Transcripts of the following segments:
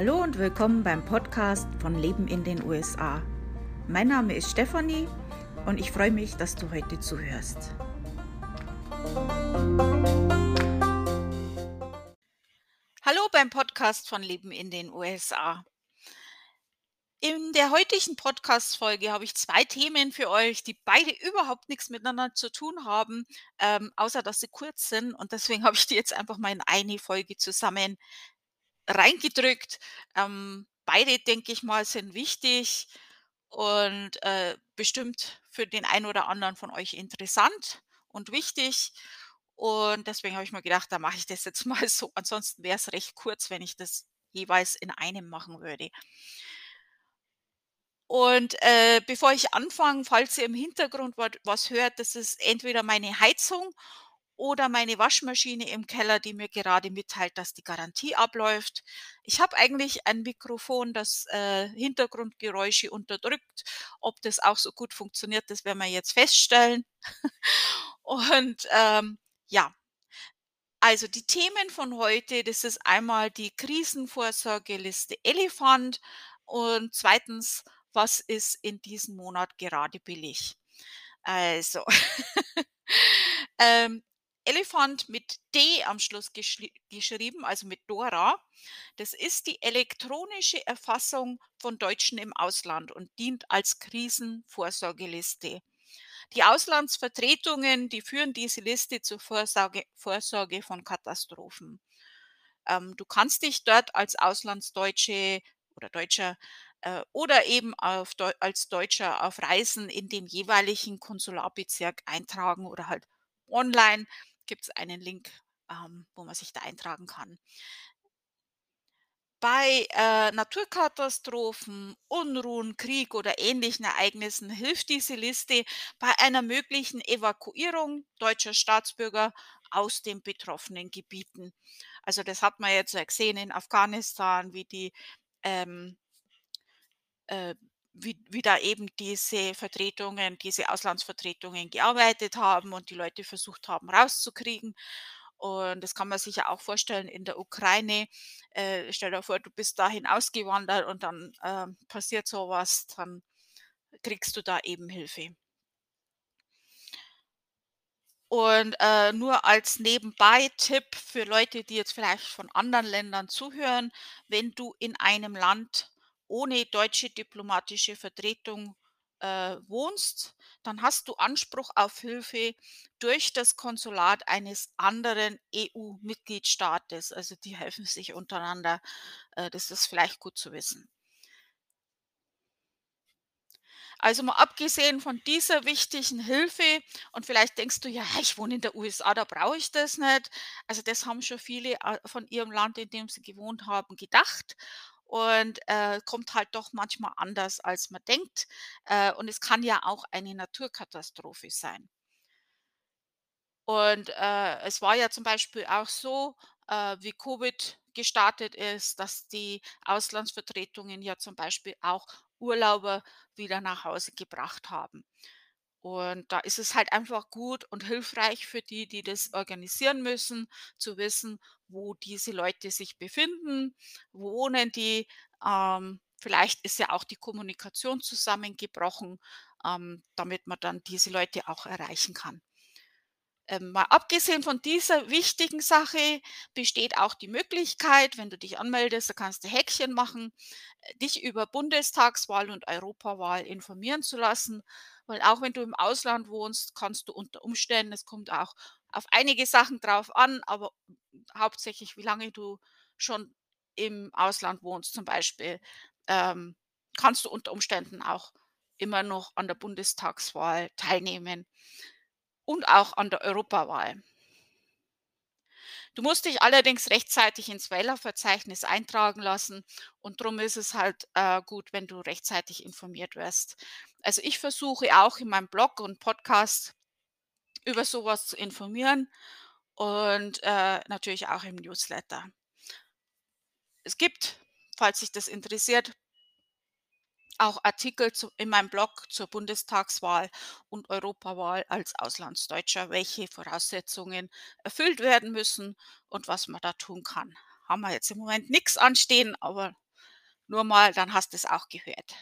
Hallo und willkommen beim Podcast von Leben in den USA. Mein Name ist Stefanie und ich freue mich, dass du heute zuhörst. Hallo beim Podcast von Leben in den USA. In der heutigen Podcast-Folge habe ich zwei Themen für euch, die beide überhaupt nichts miteinander zu tun haben, ähm, außer dass sie kurz sind. Und deswegen habe ich die jetzt einfach mal in eine Folge zusammen reingedrückt. Ähm, beide, denke ich mal, sind wichtig und äh, bestimmt für den einen oder anderen von euch interessant und wichtig. Und deswegen habe ich mir gedacht, da mache ich das jetzt mal so. Ansonsten wäre es recht kurz, wenn ich das jeweils in einem machen würde. Und äh, bevor ich anfange, falls ihr im Hintergrund was hört, das ist entweder meine Heizung oder meine Waschmaschine im Keller, die mir gerade mitteilt, dass die Garantie abläuft. Ich habe eigentlich ein Mikrofon, das äh, Hintergrundgeräusche unterdrückt. Ob das auch so gut funktioniert, das werden wir jetzt feststellen. Und ähm, ja, also die Themen von heute, das ist einmal die Krisenvorsorgeliste Elefant und zweitens was ist in diesem Monat gerade billig. Also, ähm, Elefant mit D am Schluss geschrieben, also mit Dora. Das ist die elektronische Erfassung von Deutschen im Ausland und dient als Krisenvorsorgeliste. Die Auslandsvertretungen, die führen diese Liste zur Vorsorge, Vorsorge von Katastrophen. Ähm, du kannst dich dort als Auslandsdeutsche oder Deutscher äh, oder eben auf als Deutscher auf Reisen in dem jeweiligen Konsularbezirk eintragen oder halt online gibt es einen Link, ähm, wo man sich da eintragen kann. Bei äh, Naturkatastrophen, Unruhen, Krieg oder ähnlichen Ereignissen hilft diese Liste bei einer möglichen Evakuierung deutscher Staatsbürger aus den betroffenen Gebieten. Also das hat man jetzt gesehen in Afghanistan, wie die ähm, äh, wie, wie da eben diese Vertretungen, diese Auslandsvertretungen gearbeitet haben und die Leute versucht haben rauszukriegen. Und das kann man sich ja auch vorstellen in der Ukraine. Äh, stell dir vor, du bist dahin ausgewandert und dann äh, passiert sowas, dann kriegst du da eben Hilfe. Und äh, nur als Nebenbei-Tipp für Leute, die jetzt vielleicht von anderen Ländern zuhören, wenn du in einem Land ohne deutsche diplomatische Vertretung äh, wohnst, dann hast du Anspruch auf Hilfe durch das Konsulat eines anderen EU-Mitgliedstaates. Also die helfen sich untereinander. Äh, das ist vielleicht gut zu wissen. Also mal abgesehen von dieser wichtigen Hilfe und vielleicht denkst du, ja, ich wohne in der USA, da brauche ich das nicht. Also das haben schon viele äh, von ihrem Land, in dem sie gewohnt haben, gedacht und äh, kommt halt doch manchmal anders, als man denkt. Äh, und es kann ja auch eine Naturkatastrophe sein. Und äh, es war ja zum Beispiel auch so, äh, wie Covid gestartet ist, dass die Auslandsvertretungen ja zum Beispiel auch Urlauber wieder nach Hause gebracht haben. Und da ist es halt einfach gut und hilfreich für die, die das organisieren müssen, zu wissen, wo diese Leute sich befinden, wo wohnen die. Ähm, vielleicht ist ja auch die Kommunikation zusammengebrochen, ähm, damit man dann diese Leute auch erreichen kann. Ähm, mal abgesehen von dieser wichtigen Sache besteht auch die Möglichkeit, wenn du dich anmeldest, da kannst du Häkchen machen, äh, dich über Bundestagswahl und Europawahl informieren zu lassen. Weil auch wenn du im Ausland wohnst, kannst du unter Umständen, es kommt auch auf einige Sachen drauf an, aber hauptsächlich, wie lange du schon im Ausland wohnst zum Beispiel, ähm, kannst du unter Umständen auch immer noch an der Bundestagswahl teilnehmen und auch an der Europawahl. Du musst dich allerdings rechtzeitig ins Wählerverzeichnis eintragen lassen und darum ist es halt äh, gut, wenn du rechtzeitig informiert wirst. Also ich versuche auch in meinem Blog und Podcast über sowas zu informieren und äh, natürlich auch im Newsletter. Es gibt, falls sich das interessiert, auch Artikel zu, in meinem Blog zur Bundestagswahl und Europawahl als Auslandsdeutscher, welche Voraussetzungen erfüllt werden müssen und was man da tun kann. Haben wir jetzt im Moment nichts anstehen, aber Nur mal, dann hast du's auch gehört.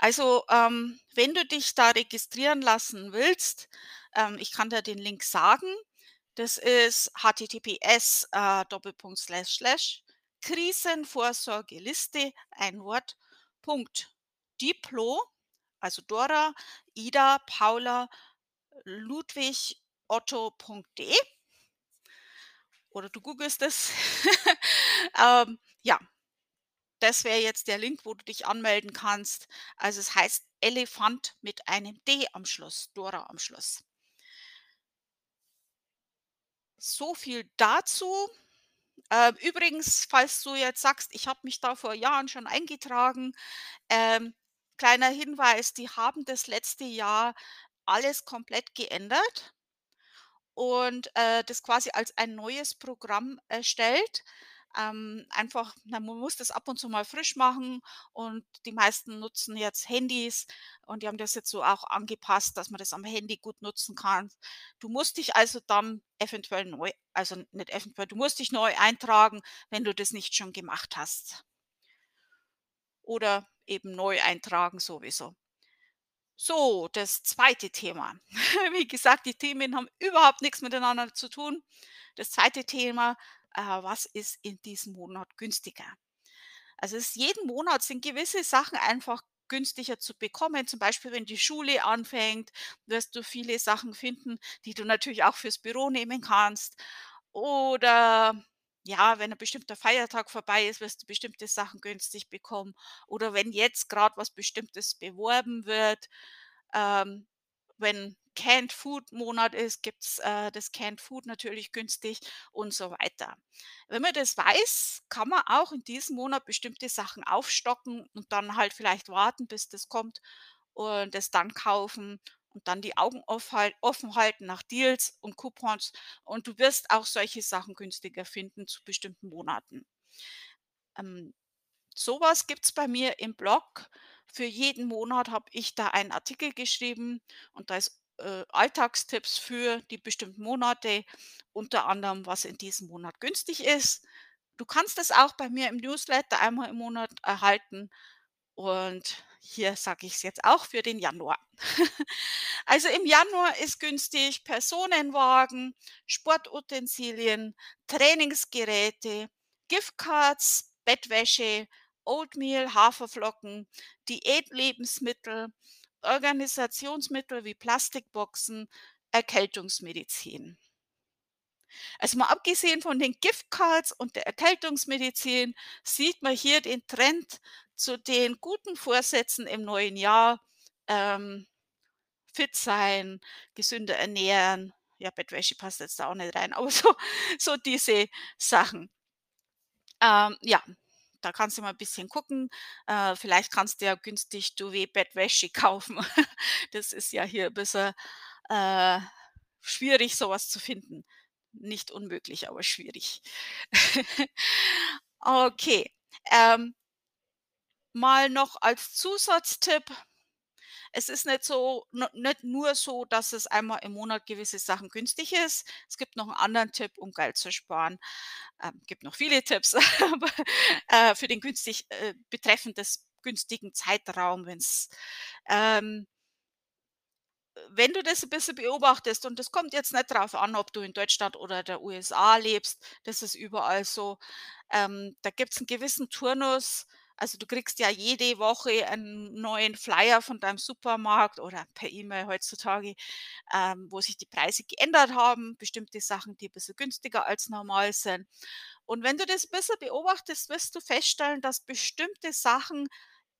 Also, ähm, wenn du dich da registrieren lassen willst, ähm, ich kann dir den Link sagen. Das ist https, äh, Krisenvorsorgeliste, ein Wort, Punkt, Diplo, also Dora, Ida, Paula, Ludwig, Otto.de oder du googelst es. Ähm, ja, das wäre jetzt der Link, wo du dich anmelden kannst. Also, es heißt Elefant mit einem D am Schluss, Dora am Schluss. So viel dazu. Ähm, übrigens, falls du jetzt sagst: „Ich habe mich da vor Jahren schon eingetragen“, ähm, kleiner Hinweis, die haben das letzte Jahr alles komplett geändert und, äh, das quasi als ein neues Programm erstellt. Ähm, einfach na, man muss das ab und zu mal frisch machen und die meisten nutzen jetzt Handys und die haben das jetzt so auch angepasst, dass man das am Handy gut nutzen kann. Du musst dich also dann eventuell neu also nicht eventuell, du musst dich neu eintragen, wenn du das nicht schon gemacht hast. Oder eben neu eintragen sowieso. So, das zweite Thema. Wie gesagt, die Themen haben überhaupt nichts miteinander zu tun. Das zweite Thema, äh, was ist in diesem Monat günstiger? Also, es jeden Monat sind gewisse Sachen einfach günstiger zu bekommen. Zum Beispiel, wenn die Schule anfängt, wirst du viele Sachen finden, die du natürlich auch fürs Büro nehmen kannst. Oder ja, wenn ein bestimmter Feiertag vorbei ist, wirst du bestimmte Sachen günstig bekommen. Oder wenn jetzt gerade was Bestimmtes beworben wird, ähm, wenn Canned Food Monat ist, gibt's, äh, das Canned Food natürlich günstig und so weiter. Wenn man das weiß, kann man auch in diesem Monat bestimmte Sachen aufstocken und dann halt vielleicht warten, bis das kommt und es dann kaufen und dann die Augen offen halten nach Deals und Coupons und du wirst auch solche Sachen günstiger finden zu bestimmten Monaten. Ähm, so was gibt's bei mir im Blog. Für jeden Monat habe ich da einen Artikel geschrieben und da ist, äh, Alltagstipps für die bestimmten Monate, unter anderem, was in diesem Monat günstig ist. Du kannst das auch bei mir im Newsletter einmal im Monat erhalten und hier sage ich's jetzt auch für den Januar. Also, im Januar ist günstig Personenwagen, Sportutensilien, Trainingsgeräte, Giftcards, Bettwäsche, Oatmeal, Haferflocken, Diätlebensmittel, Organisationsmittel wie Plastikboxen, Erkältungsmedizin. Also, mal abgesehen von den Giftcards und der Erkältungsmedizin sieht man hier den Trend zu den guten Vorsätzen im neuen Jahr, ähm, fit sein, gesünder ernähren. Ja, Bettwäsche passt jetzt da auch nicht rein, aber so so diese Sachen. Ähm, ja, da kannst du mal 'n bisschen gucken. Äh, vielleicht kannst du ja günstig Duvet-Bettwäsche kaufen. Das ist ja hier 'n bisschen, äh, schwierig, so was zu finden. Nicht unmöglich, aber schwierig. Okay, ähm mal noch als Zusatztipp es ist nicht so nicht nur so, dass es einmal im Monat gewisse Sachen günstig ist. Es gibt noch 'n anderen Tipp, um Geld zu sparen. Ähm, gibt noch viele Tipps, aber, äh, für den günstig äh, betreffend des günstigen Zeitraum, wenn's, ähm wenn du das 'n bisschen beobachtest und das kommt jetzt nicht drauf an, ob du in Deutschland oder der USA lebst, das ist überall so. Ähm, da gibt's 'n gewissen Turnus. Also, du kriegst ja jede Woche einen neuen Flyer von deinem Supermarkt oder per E-Mail heutzutage, ähm, wo sich die Preise geändert haben, bestimmte Sachen, die 'n bisschen günstiger als normal sind. Und wenn du das bisschen beobachtest, wirst du feststellen, dass bestimmte Sachen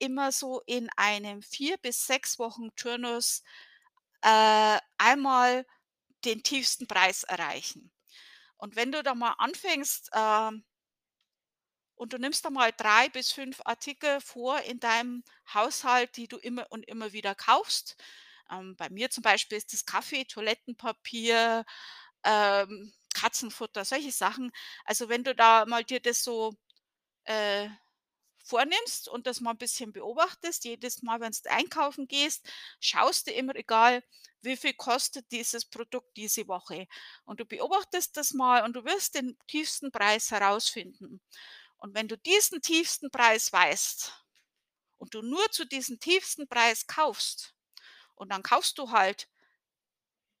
immer so in einem 4 bis 6 Wochen Turnus, äh, einmal den tiefsten Preis erreichen. Und wenn du da mal anfängst, ähm und du nimmst da mal 3 bis 5 Artikel vor in deinem Haushalt, die du immer und immer wieder kaufst. Ähm, bei mir zum Beispiel ist das Kaffee, Toilettenpapier, ähm, Katzenfutter, solche Sachen. Also, wenn du da mal dir das so, äh, vornimmst und das mal 'n bisschen beobachtest, jedes Mal, wenn's du einkaufen gehst, schaust du im Regal, wie viel kostet dieses Produkt diese Woche? Und du beobachtest das mal und du wirst den tiefsten Preis herausfinden. Und wenn du diesen tiefsten Preis weißt und du nur zu diesem tiefsten Preis kaufst und dann kaufst du halt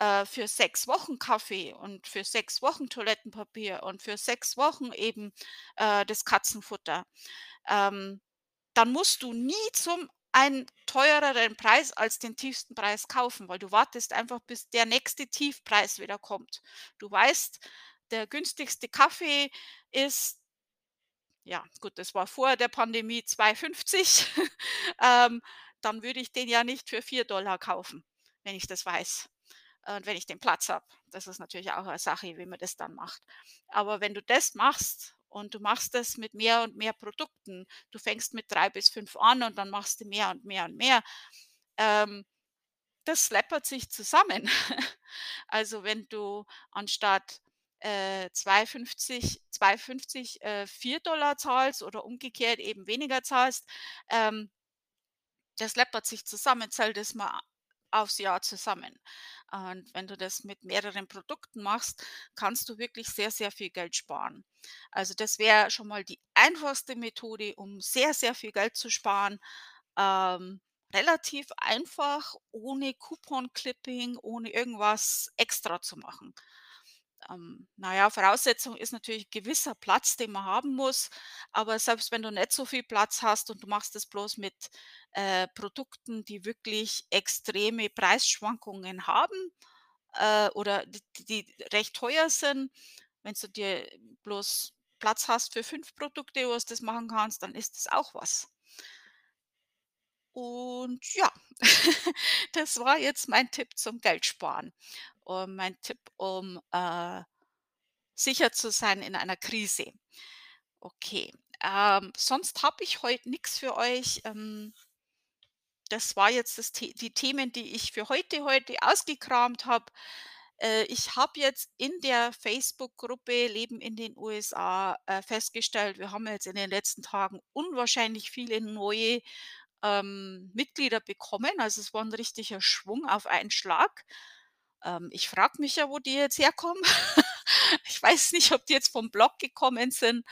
äh, für 6 Wochen Kaffee und für 6 Wochen Toilettenpapier und für 6 Wochen eben, äh, das Katzenfutter, ähm, dann musst du nie zum einen teureren Preis als den tiefsten Preis kaufen, weil du wartest einfach, bis der nächste Tiefpreis wieder kommt. Du weißt, der günstigste Kaffee ist ja, gut, das war vor der Pandemie 2,50. Ähm, dann würde ich den ja nicht für 4 kaufen, wenn ich das weiß und wenn ich den Platz habe. Das ist natürlich auch eine Sache, wie man das dann macht. Aber wenn du das machst und du machst das mit mehr und mehr Produkten, du fängst mit 3 bis 5 an und dann machst du mehr und mehr und mehr, ähm, das läppert sich zusammen. Also, wenn du anstatt, äh, 2,50 2,50, äh, 4 zahlst oder umgekehrt eben weniger zahlst, ähm, das läppert sich zusammen. Zähl das mal aufs Jahr zusammen. Und wenn du das mit mehreren Produkten machst, kannst du wirklich sehr, sehr viel Geld sparen. Also das wäre schon mal die einfachste Methode, um sehr, sehr viel Geld zu sparen. Ähm, relativ einfach, ohne Coupon-Clipping, ohne irgendwas extra zu machen. Ähm, na ja, Voraussetzung ist natürlich gewisser Platz, den man haben muss. Aber selbst wenn du nicht so viel Platz hast und du machst es bloß mit, äh, Produkten, die wirklich extreme Preisschwankungen haben, äh, oder d die recht teuer sind, wenn du dir bloß Platz hast für 5 Produkte, wo du das machen kannst, dann ist das auch was. Und ja, das war jetzt mein Tipp zum Geldsparen und mein Tipp, um, äh, sicher zu sein in einer Krise. Okay, ähm, sonst habe ich heute nix für euch. Ähm, das war jetzt das The die Themen, die ich für heute heute ausgekramt habe. Äh, ich habe jetzt in der Facebook-Gruppe Leben in den USA, äh, festgestellt, wir haben jetzt in den letzten Tagen unwahrscheinlich viele neue, ähm, Mitglieder bekommen. Also, es war 'n richtiger Schwung auf einen Schlag. Ähm, ich frage mich ja, wo die jetzt herkommen. Ich weiß nicht, ob die jetzt vom Blog gekommen sind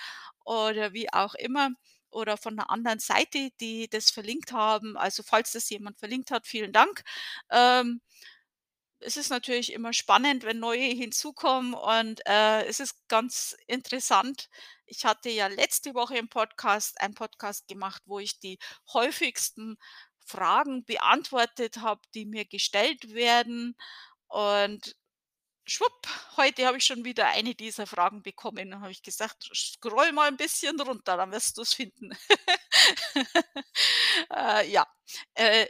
oder wie auch immer oder von 'ner anderen Seite, die das verlinkt haben. Also, falls das jemand verlinkt hat, vielen Dank. Ähm, es ist natürlich immer spannend, wenn neue hinzukommen und, äh, es ist ganz interessant. Ich hatte ja letzte Woche im Podcast einen Podcast gemacht, wo ich die häufigsten Fragen beantwortet habe, die mir gestellt werden. Und schwupp, heute habe ich schon wieder eine dieser Fragen bekommen. Dann habe ich gesagt: „Scroll mal 'n bisschen runter, dann wirst du's finden.“ Äh, ja, äh,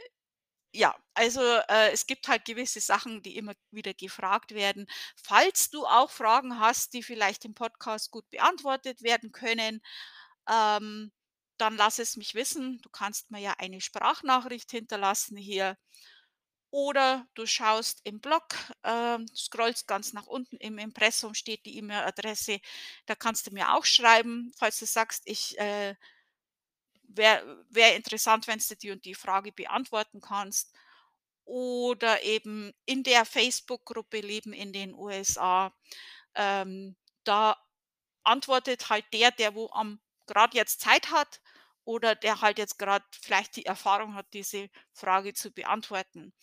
ja, also, äh, es gibt halt gewisse Sachen, die immer wieder gefragt werden. Falls du auch Fragen hast, die vielleicht im Podcast gut beantwortet werden können, ähm, dann lass es mich wissen. Du kannst mir ja eine Sprachnachricht hinterlassen hier oder du schaust im Blog, ähm, scrollst ganz nach unten, im Impressum steht die E-Mail-Adresse. Da kannst du mir auch schreiben, falls du sagst: „Ich, äh, wäre wäre interessant, wenn's du die und die Frage beantworten kannst.“ Oder eben in der Facebook-Gruppe Leben in den USA, ähm, da antwortet halt der, der wo am grad jetzt Zeit hat oder der halt jetzt grad vielleicht die Erfahrung hat, diese Frage zu beantworten.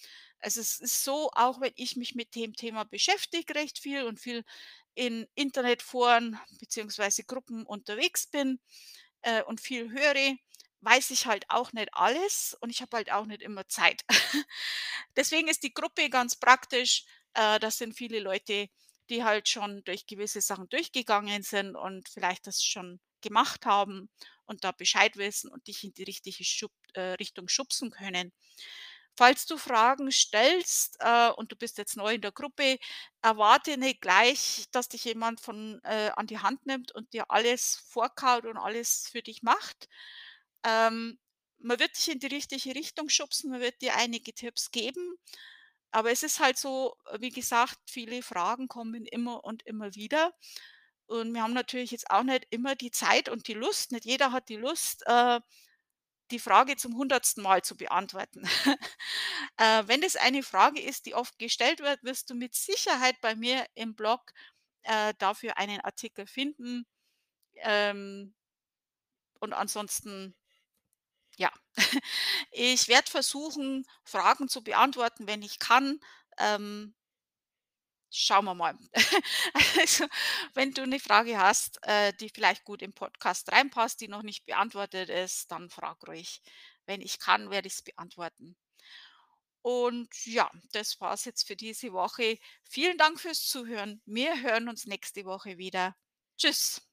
Also, es ist so, auch wenn ich mich mit dem Thema beschäftige recht viel und viel in Internetforen beziehungsweise Gruppen unterwegs bin, äh, und viel höre, weiß ich halt auch nicht alles und ich habe halt auch nicht immer Zeit. Deswegen ist die Gruppe ganz praktisch. Äh, das sind viele Leute, die halt schon durch gewisse Sachen durchgegangen sind und vielleicht das schon gemacht haben und da Bescheid wissen und dich in die richtige Schub äh, Richtung schubsen können. Falls du Fragen stellst, äh, und du bist jetzt neu in der Gruppe, erwarte nicht gleich, dass dich jemand von äh, an die Hand nimmt und dir alles vorkaut und alles für dich macht. Ähm, man wird dich in die richtige Richtung schubsen, man wird dir einige Tipps geben, aber es ist halt so, wie gesagt, viele Fragen kommen immer und immer wieder. Und wir haben natürlich jetzt auch nicht immer die Zeit und die Lust nicht jeder hat die Lust, äh, die Frage zum hundertsten Mal zu beantworten. Äh, wenn es eine Frage ist, die oft gestellt wird, wirst du mit Sicherheit bei mir im Blog, äh, dafür einen Artikel finden. Ähm Und ansonsten ja, ich werde versuchen, Fragen zu beantworten, wenn ich kann. Ähm schauen wir mal. Also, wenn du 'ne Frage hast, äh, die vielleicht gut im Podcast reinpasst, die noch nicht beantwortet ist, dann frag ruhig. Wenn ich kann, werde ich's beantworten. Und ja, das war's jetzt für diese Woche. Vielen Dank fürs Zuhören. Wir hören uns nächste Woche wieder. Tschüss.